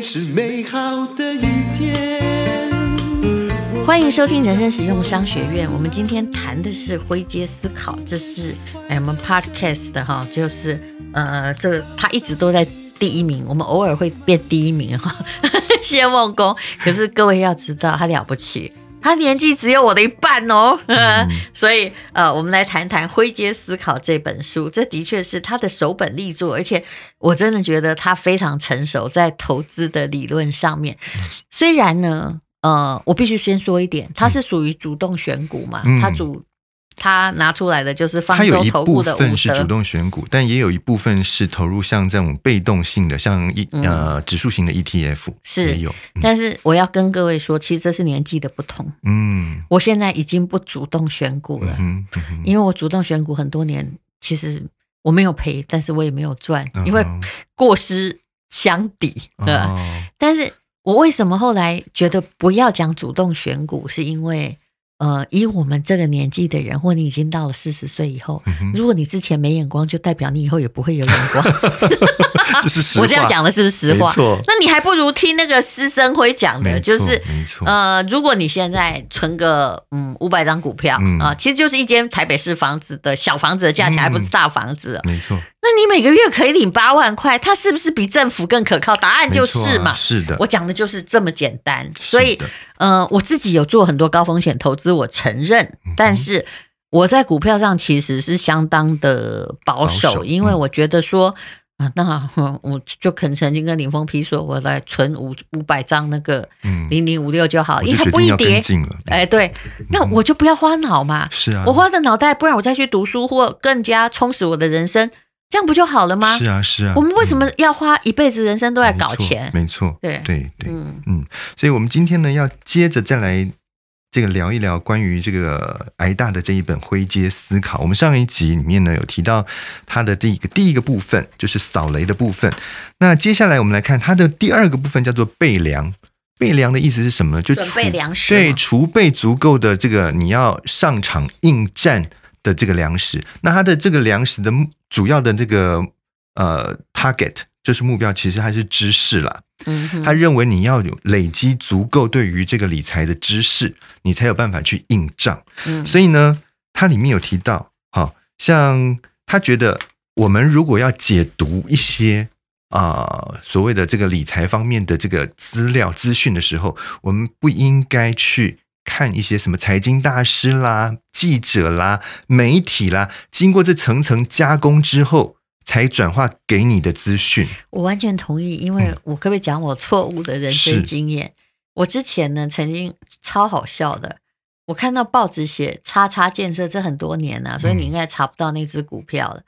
是美好的一天。欢迎收听人生实用商学院。我们今天谈的是灰阶思考，这是哎我们 podcast 的哈，就是呃，这他一直都在第一名，我们偶尔会变第一名哈，谢梦工。可是各位要知道，他了不起。他年纪只有我的一半哦，嗯、所以呃，我们来谈谈《灰阶思考》这本书。这的确是他的首本力作，而且我真的觉得他非常成熟，在投资的理论上面。虽然呢，呃，我必须先说一点，他是属于主动选股嘛，他主。他拿出来的就是方舟投顾的，部分是主动选股，但也有一部分是投入像这种被动性的，像一呃指数型的 ETF 是也有。嗯、但是我要跟各位说，其实这是年纪的不同。嗯，我现在已经不主动选股了，因为我主动选股很多年，其实我没有赔，但是我也没有赚，因为过失相抵。对，哦、但是我为什么后来觉得不要讲主动选股，是因为。呃，以我们这个年纪的人，或你已经到了四十岁以后，嗯、如果你之前没眼光，就代表你以后也不会有眼光。这是实话。我这样讲的是不是实话？错。那你还不如听那个施生辉讲的，就是呃，如果你现在存个嗯五百张股票啊、嗯呃，其实就是一间台北市房子的小房子的价钱，嗯、还不是大房子。没错。那你每个月可以领八万块，它是不是比政府更可靠？答案就是嘛。啊、是的。我讲的就是这么简单，所以。呃，我自己有做很多高风险投资，我承认，但是我在股票上其实是相当的保守，保守因为我觉得说啊、呃，那 我就肯曾经跟林峰批说，我来存五五百张那个零零五六就好，因为它不一跌，哎，对，那我就不要花脑嘛，是啊，我花的脑袋，不然我再去读书或更加充实我的人生。这样不就好了吗？是啊，是啊。我们为什么要花一辈子人生都在搞钱？没错，对对对，嗯嗯。所以，我们今天呢，要接着再来这个聊一聊关于这个挨大的这一本《灰阶思考》。我们上一集里面呢，有提到它的第一个第一个部分，就是扫雷的部分。那接下来我们来看它的第二个部分，叫做备粮。备粮的意思是什么呢？就储备粮食，对，储备足够的这个你要上场应战的这个粮食。那它的这个粮食的。主要的这个呃 target 就是目标，其实还是知识啦。嗯哼，他认为你要有累积足够对于这个理财的知识，你才有办法去应账。嗯，所以呢，它里面有提到，好像他觉得我们如果要解读一些啊、呃、所谓的这个理财方面的这个资料资讯的时候，我们不应该去。看一些什么财经大师啦、记者啦、媒体啦，经过这层层加工之后，才转化给你的资讯。我完全同意，因为我可不可以讲我错误的人生经验？是我之前呢，曾经超好笑的，我看到报纸写“叉叉建设”这很多年了，所以你应该查不到那只股票了。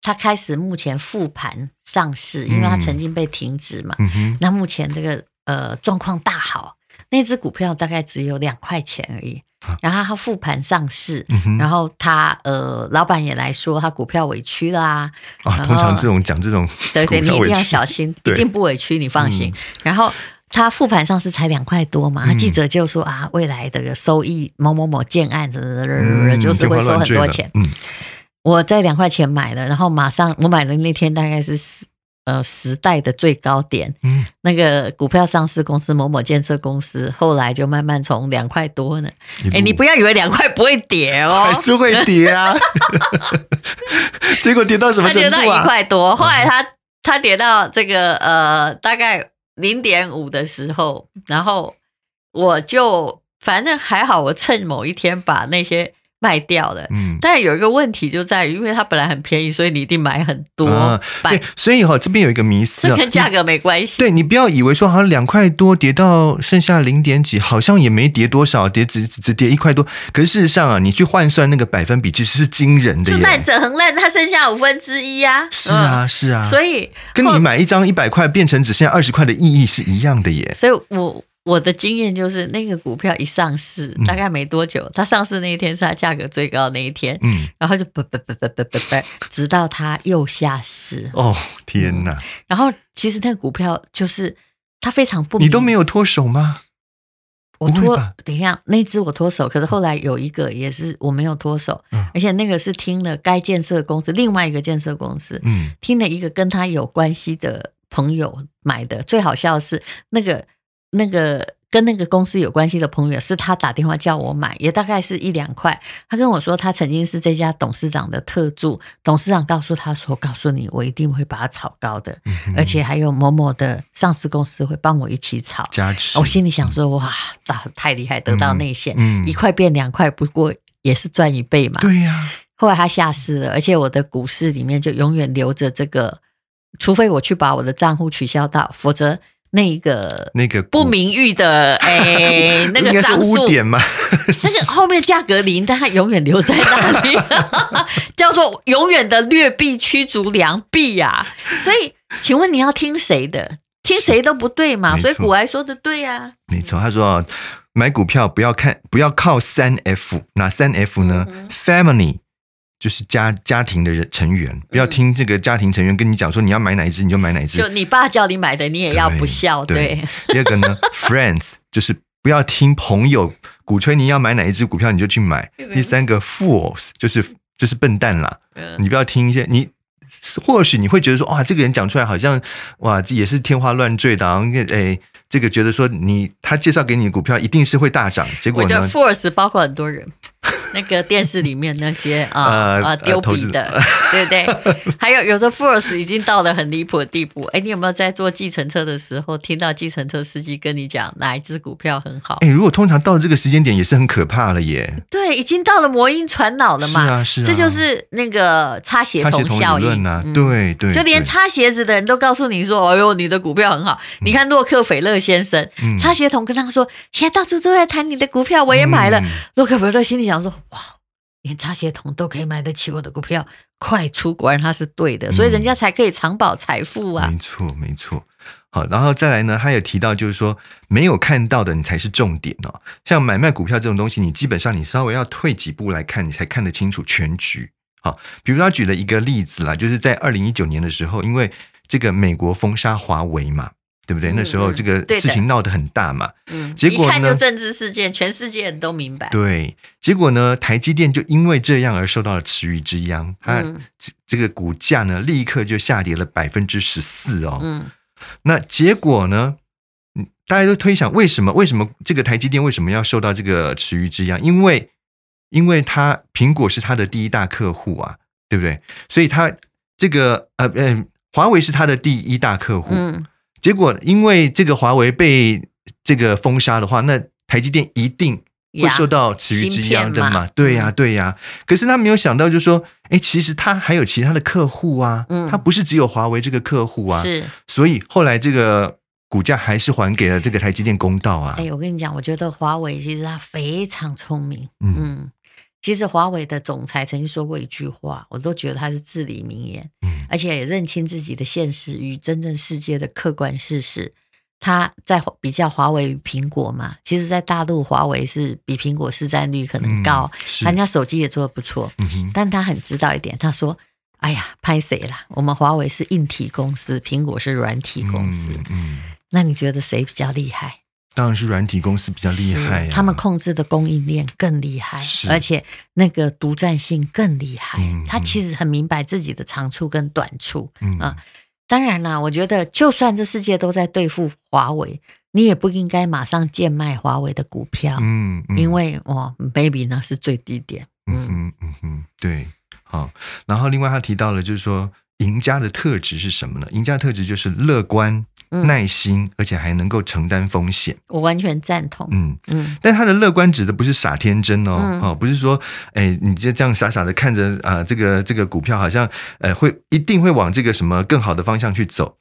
它开始目前复盘上市，因为它曾经被停止嘛。嗯。那目前这个呃状况大好。那只股票大概只有两块钱而已，然后他复盘上市，嗯、然后他呃，老板也来说他股票委屈啦。啊，通常这种讲这种，对对，你一定要小心，对一定不委屈，你放心。嗯、然后他复盘上市才两块多嘛，嗯、记者就说啊，未来的收益某某某建案子，嗯、就是会收很多钱。嗯，我在两块钱买的，然后马上我买的那天大概是呃，时代的最高点，嗯，那个股票上市公司某某建设公司，后来就慢慢从两块多呢，哎你不要以为两块不会跌哦，还是会跌啊，结果跌到什么程度啊？它跌到一块多，后来它它跌到这个呃大概零点五的时候，然后我就反正还好，我趁某一天把那些。卖掉了，嗯，但有一个问题就在于，因为它本来很便宜，所以你一定买很多。啊、对，所以哈、哦，这边有一个迷思，这跟价格没关系。对，你不要以为说好像两块多跌到剩下零点几，好像也没跌多少，跌只只跌一块多。可是事实上啊，你去换算那个百分比，其实是惊人的耶。就烂者恒烂，它剩下五分之一啊。是啊，是啊。所以跟你买一张一百块变成只剩下二十块的意义是一样的耶。所以我。我的经验就是，那个股票一上市，大概没多久，它上市那一天是它价格最高的那一天，嗯，然后就不不不不不不不，直到它又下市。哦，天哪！然后其实那个股票就是它非常不，你都没有脱手吗？我脱，等一下，那只我脱手，可是后来有一个也是我没有脱手，嗯而且那个是听了该建设公司另外一个建设公司，嗯，听了一个跟他有关系的。朋友买的。最好笑的是那个那个。跟那个公司有关系的朋友，是他打电话叫我买，也大概是一两块。他跟我说，他曾经是这家董事长的特助，董事长告诉他说：“告诉你，我一定会把它炒高的，嗯、而且还有某某的上市公司会帮我一起炒。”加持。我心里想说：“嗯、哇，太厉害，得到内线，一块变两块，不过也是赚一倍嘛。”对呀、啊。后来他下市了，而且我的股市里面就永远留着这个，除非我去把我的账户取消到，否则。那个那个不名誉的 哎，那个张数点嘛，但是后面价格零，但它永远留在那里，叫做永远的劣币驱逐良币呀。所以，请问你要听谁的？听谁都不对嘛。所以古埃说的对呀，没错。他说买股票不要看，不要靠三 F，哪三 F 呢？Family。就是家家庭的人成员，不要听这个家庭成员跟你讲说你要买哪一只你就买哪一只。就你爸叫你买的，你也要不孝。对。对第二个呢，friends 就是不要听朋友鼓吹你要买哪一只股票你就去买。第三个，fools 就是就是笨蛋啦，你不要听一些你或许你会觉得说哇这个人讲出来好像哇这也是天花乱坠的，然后哎这个觉得说你他介绍给你的股票一定是会大涨，结果呢，fools 包括很多人。那个电视里面那些啊啊丢笔的，对不对？还有有的 force 已经到了很离谱的地步。哎，你有没有在坐计程车的时候听到计程车司机跟你讲哪一只股票很好？哎，如果通常到了这个时间点也是很可怕了耶。对，已经到了魔音传脑了嘛。是啊，是啊。这就是那个擦鞋童效应啊。对对。就连擦鞋子的人都告诉你说：“哎呦，你的股票很好。”你看洛克菲勒先生，擦鞋童跟他说：“现在到处都在谈你的股票，我也买了。”洛克菲勒心里想说。哇，连擦鞋桶都可以买得起我的股票，快出！果然他是对的，所以人家才可以长保财富啊。嗯、没错，没错。好，然后再来呢，他有提到就是说，没有看到的你才是重点哦。像买卖股票这种东西，你基本上你稍微要退几步来看，你才看得清楚全局。好，比如说他举了一个例子啦，就是在二零一九年的时候，因为这个美国封杀华为嘛。对不对？那时候这个事情闹得很大嘛。嗯，结果呢，一看就政治事件，全世界人都明白。对，结果呢，台积电就因为这样而受到了池鱼之殃，它这这个股价呢，立刻就下跌了百分之十四哦。嗯，那结果呢，大家都推想，为什么？为什么这个台积电为什么要受到这个池鱼之殃？因为，因为它苹果是它的第一大客户啊，对不对？所以它这个呃呃，华为是它的第一大客户。嗯。结果，因为这个华为被这个封杀的话，那台积电一定会受到池鱼之殃的嘛？对呀、啊，对呀、啊。可是他没有想到，就是说，哎，其实他还有其他的客户啊，嗯，他不是只有华为这个客户啊，是。所以后来这个股价还是还给了这个台积电公道啊。哎，我跟你讲，我觉得华为其实他非常聪明，嗯。嗯其实华为的总裁曾经说过一句话，我都觉得他是至理名言，嗯，而且也认清自己的现实与真正世界的客观事实。他在比较华为与苹果嘛，其实，在大陆华为是比苹果市占率可能高，嗯、人家手机也做的不错，嗯、但他很知道一点，他说：“哎呀，拍谁啦？我们华为是硬体公司，苹果是软体公司，那你觉得谁比较厉害？”当然是软体公司比较厉害，啊，他们控制的供应链更厉害，而且那个独占性更厉害。嗯、他其实很明白自己的长处跟短处。嗯啊，当然啦，我觉得就算这世界都在对付华为，你也不应该马上贱卖华为的股票。嗯，嗯因为哦，baby 那是最低点。嗯嗯嗯嗯，对，好。然后另外他提到了，就是说赢家的特质是什么呢？赢家的特质就是乐观。耐心，而且还能够承担风险，我完全赞同。嗯嗯，但他的乐观指的不是傻天真哦，嗯、哦，不是说，哎，你就这样傻傻的看着啊、呃，这个这个股票好像，呃，会一定会往这个什么更好的方向去走。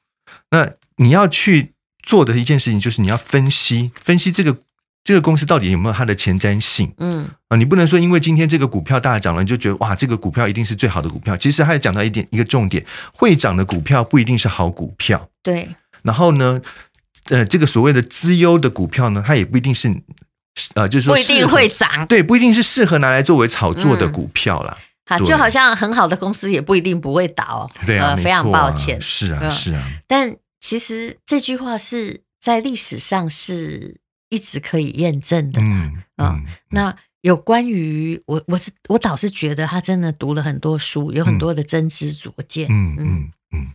那你要去做的一件事情，就是你要分析分析这个这个公司到底有没有它的前瞻性。嗯啊，你不能说因为今天这个股票大涨了，你就觉得哇，这个股票一定是最好的股票。其实还讲到一点一个重点，会涨的股票不一定是好股票。对。然后呢，呃，这个所谓的资优的股票呢，它也不一定是，呃，就是说不一定会涨，对，不一定是适合拿来作为炒作的股票啦。好、就好像很好的公司也不一定不会倒。对啊，呃、非常抱歉，是啊，是啊。但其实这句话是在历史上是一直可以验证的。嗯嗯。嗯那有关于我，我是我倒是觉得他真的读了很多书，有很多的真知灼见。嗯嗯。嗯嗯，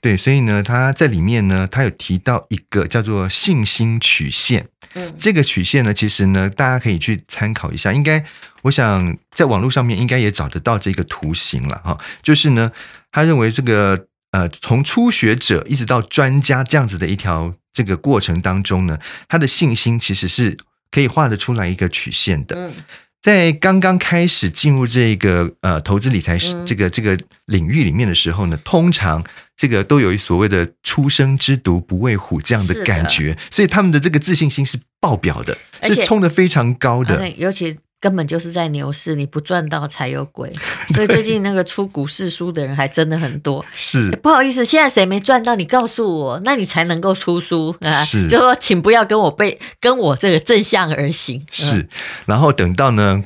对，所以呢，他在里面呢，他有提到一个叫做信心曲线。嗯，这个曲线呢，其实呢，大家可以去参考一下。应该，我想在网络上面应该也找得到这个图形了哈。就是呢，他认为这个呃，从初学者一直到专家这样子的一条这个过程当中呢，他的信心其实是可以画得出来一个曲线的。嗯。在刚刚开始进入这个呃投资理财这个这个领域里面的时候呢，通常这个都有一所谓的“初生之犊不畏虎”这样的感觉，所以他们的这个自信心是爆表的，是冲的非常高的，尤其。根本就是在牛市，你不赚到才有鬼。所以最近那个出股市书的人还真的很多。是，不好意思，现在谁没赚到？你告诉我，那你才能够出书啊。是，就说请不要跟我背，跟我这个正向而行。是，然后等到呢，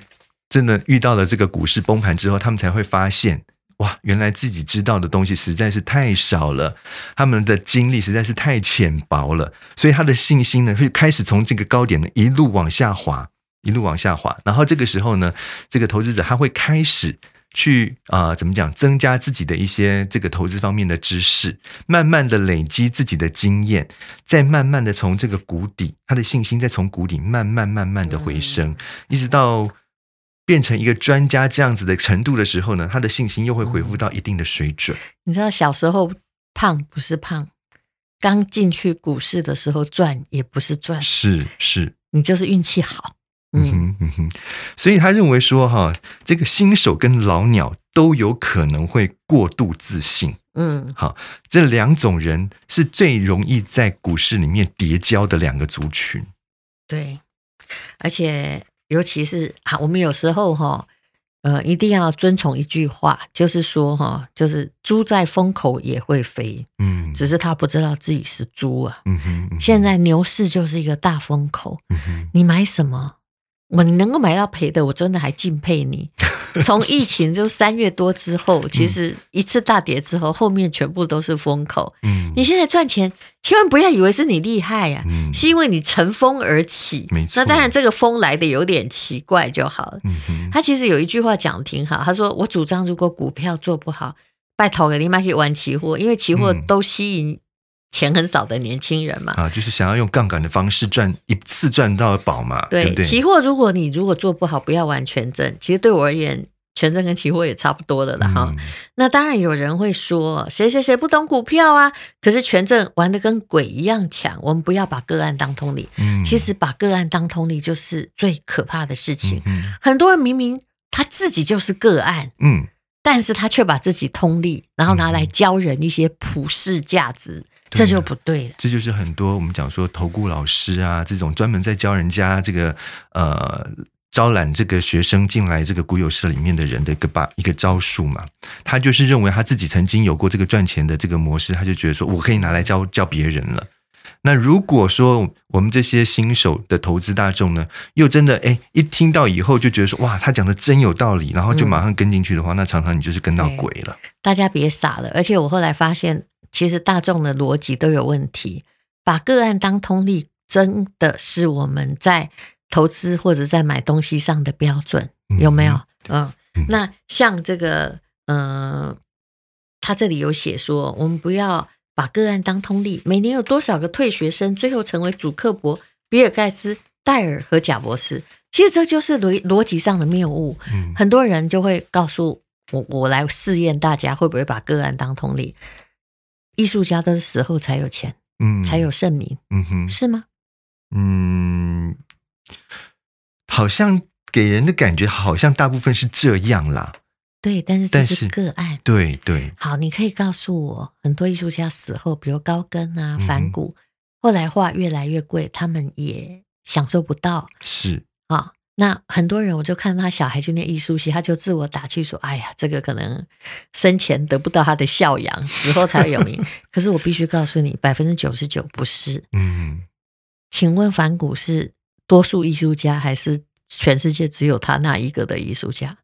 真的遇到了这个股市崩盘之后，他们才会发现，哇，原来自己知道的东西实在是太少了，他们的经历实在是太浅薄了，所以他的信心呢，会开始从这个高点呢一路往下滑。一路往下滑，然后这个时候呢，这个投资者他会开始去啊、呃，怎么讲，增加自己的一些这个投资方面的知识，慢慢的累积自己的经验，再慢慢的从这个谷底，他的信心再从谷底慢慢慢慢的回升，一直到变成一个专家这样子的程度的时候呢，他的信心又会恢复到一定的水准。你知道小时候胖不是胖，刚进去股市的时候赚也不是赚，是是，你就是运气好。嗯哼嗯哼，所以他认为说哈，这个新手跟老鸟都有可能会过度自信。嗯，好，这两种人是最容易在股市里面叠交的两个族群。对，而且尤其是啊，我们有时候哈，呃，一定要遵从一句话，就是说哈，就是猪在风口也会飞。嗯，只是他不知道自己是猪啊。嗯哼，嗯哼，现在牛市就是一个大风口。嗯哼，你买什么？我你能够买到赔的，我真的还敬佩你。从疫情就三月多之后，其实一次大跌之后，后面全部都是风口。嗯，你现在赚钱，千万不要以为是你厉害呀，嗯，是因为你乘风而起。没错。那当然，这个风来的有点奇怪就好了。嗯。他其实有一句话讲的挺好，他说：“我主张，如果股票做不好，拜托给你买去玩期货，因为期货都吸引。”钱很少的年轻人嘛，啊，就是想要用杠杆的方式赚一次赚到宝嘛，对，对不对？期货如果你如果做不好，不要玩权证。其实对我而言，权证跟期货也差不多的了哈。嗯、那当然有人会说，谁谁谁不懂股票啊？可是权证玩的跟鬼一样强。我们不要把个案当通理，嗯，其实把个案当通理就是最可怕的事情。嗯、很多人明明他自己就是个案，嗯，但是他却把自己通例，然后拿来教人一些普世价值。这就不对了，这就是很多我们讲说投顾老师啊，这种专门在教人家这个呃招揽这个学生进来这个股友社里面的人的一个把一个招数嘛。他就是认为他自己曾经有过这个赚钱的这个模式，他就觉得说我可以拿来教教别人了。那如果说我们这些新手的投资大众呢，又真的哎一听到以后就觉得说哇，他讲的真有道理，然后就马上跟进去的话，嗯、那常常你就是跟到鬼了。大家别傻了，而且我后来发现。其实大众的逻辑都有问题，把个案当通例，真的是我们在投资或者在买东西上的标准，有没有？嗯，嗯，那像这个，嗯，他这里有写说，我们不要把个案当通例。每年有多少个退学生最后成为主克伯、比尔盖茨、戴尔和贾博士？其实这就是逻逻辑上的谬误。嗯，很多人就会告诉我，我来试验大家会不会把个案当通例。艺术家的死后才有钱，嗯，才有盛名，嗯哼，是吗？嗯，好像给人的感觉好像大部分是这样啦。对，但是这是个案，对对。好，你可以告诉我，很多艺术家死后，比如高更啊、梵谷，嗯、后来画越来越贵，他们也享受不到，是啊。那很多人，我就看他小孩去念艺术系，他就自我打趣说：“哎呀，这个可能生前得不到他的孝养，死后才有名。”可是我必须告诉你，百分之九十九不是。嗯，请问反骨是多数艺术家，还是全世界只有他那一个的艺术家？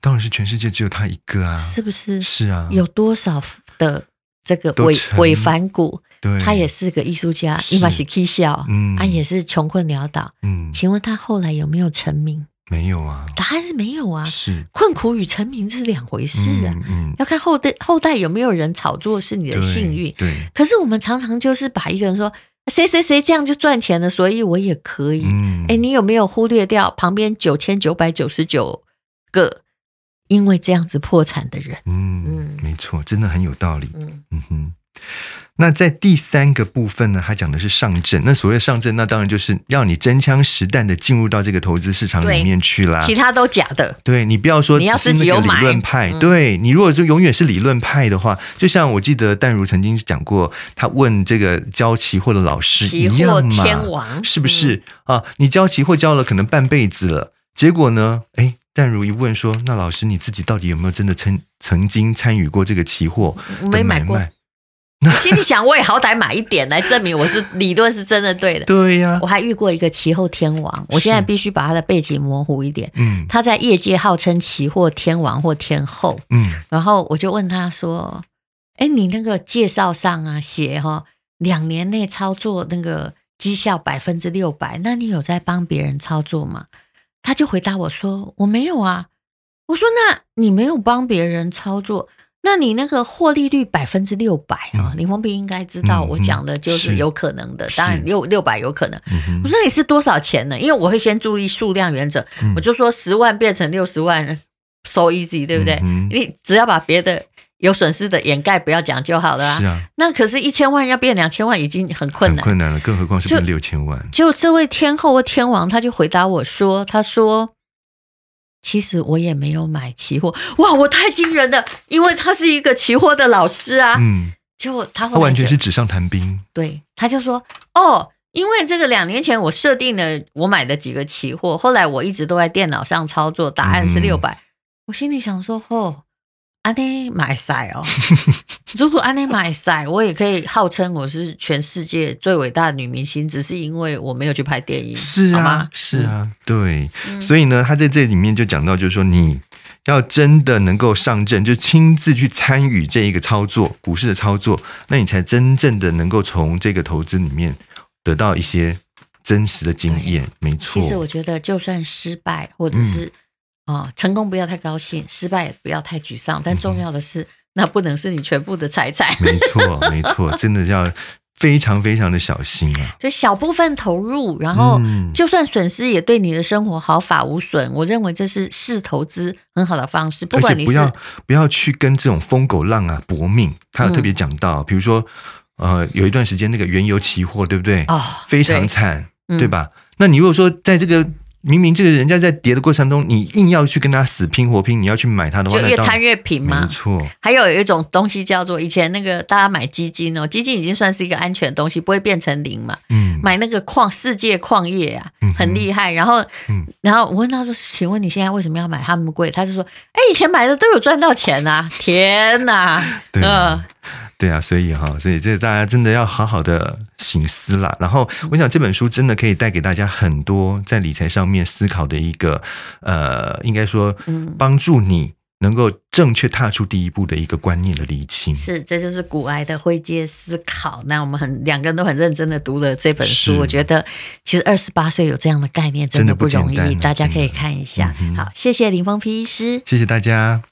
当然是全世界只有他一个啊！是不是？是啊。有多少的这个伪伪梵谷？对他也是个艺术家，伊玛西 K 笑，嗯，他也是穷困潦倒，嗯，请问他后来有没有成名？没有啊，答案是没有啊。是困苦与成名这是两回事啊。嗯，嗯要看后代后代有没有人炒作是你的幸运。对，对可是我们常常就是把一个人说谁谁谁这样就赚钱了，所以我也可以。嗯，哎，你有没有忽略掉旁边九千九百九十九个因为这样子破产的人？嗯嗯，没错，真的很有道理。嗯嗯哼。那在第三个部分呢，他讲的是上证。那所谓上证，那当然就是让你真枪实弹的进入到这个投资市场里面去啦。其他都假的。对，你不要说你要是那个理论派。你对你如果说永远是理论派的话，就像我记得淡如曾经讲过，他问这个教期货的老师一样嘛，天王是不是、嗯、啊？你教期货教了可能半辈子了，结果呢？哎，淡如一问说，那老师你自己到底有没有真的曾曾经参与过这个期货的买卖？心里想，我也好歹买一点来证明我是理论是真的对的。对呀、啊，我还遇过一个期货天王，我现在必须把他的背景模糊一点。嗯，他在业界号称期货天王或天后。嗯，然后我就问他说：“哎，你那个介绍上啊写哈，两年内操作那个绩效百分之六百，那你有在帮别人操作吗？”他就回答我说：“我没有啊。”我说：“那你没有帮别人操作？”那你那个获利率百分之六百啊，林峰斌应该知道我讲的就是有可能的，嗯、当然六六百有可能。嗯、我说你是多少钱呢？因为我会先注意数量原则，嗯、我就说十万变成六十万，so easy，对不对？嗯、你只要把别的有损失的掩盖，不要讲就好了啊。是啊。那可是，一千万要变两千万已经很困难，很困难了，更何况是变六千万。就这位天后或天王，他就回答我说：“他说。”其实我也没有买期货，哇，我太惊人了，因为他是一个期货的老师啊，嗯，就他他完全是纸上谈兵，对，他就说，哦，因为这个两年前我设定了我买的几个期货，后来我一直都在电脑上操作，答案是六百、嗯，我心里想说，哦。安内买赛哦，如果安内买赛，我也可以号称我是全世界最伟大的女明星，只是因为我没有去拍电影，是啊，是啊，对、嗯，所以呢，他在这里面就讲到，就是说你要真的能够上阵，就亲自去参与这一个操作，股市的操作，那你才真正的能够从这个投资里面得到一些真实的经验，没错。其实我觉得，就算失败，或者是、嗯。哦，成功不要太高兴，失败也不要太沮丧，但重要的是，嗯、那不能是你全部的财产。没错，没错，真的要非常非常的小心啊！就小部分投入，然后就算损失，也对你的生活毫发无损。我认为这是是投资很好的方式。不管你是不要不要去跟这种疯狗浪啊搏命。他有特别讲到，嗯、比如说，呃，有一段时间那个原油期货，对不对？哦，非常惨，对，对吧、嗯？那你如果说在这个明明这个人家在跌的过程中，你硬要去跟他死拼活拼，你要去买他的话，就越贪越平嘛。没错。还有有一种东西叫做以前那个大家买基金哦，基金已经算是一个安全的东西，不会变成零嘛。嗯。买那个矿世界矿业啊，很厉害。然后，嗯，然后我问他说：“请问你现在为什么要买他们贵？”他就说：“哎，以前买的都有赚到钱啊！”天哪，嗯。呃对啊，所以哈，所以这大家真的要好好的醒思啦。然后，我想这本书真的可以带给大家很多在理财上面思考的一个，呃，应该说，帮助你能够正确踏出第一步的一个观念的厘清。是，这就是古埃的灰阶思考。那我们很两个人都很认真的读了这本书，我觉得其实二十八岁有这样的概念真的不容易，大家可以看一下。嗯、好，谢谢林峰皮医师，谢谢大家。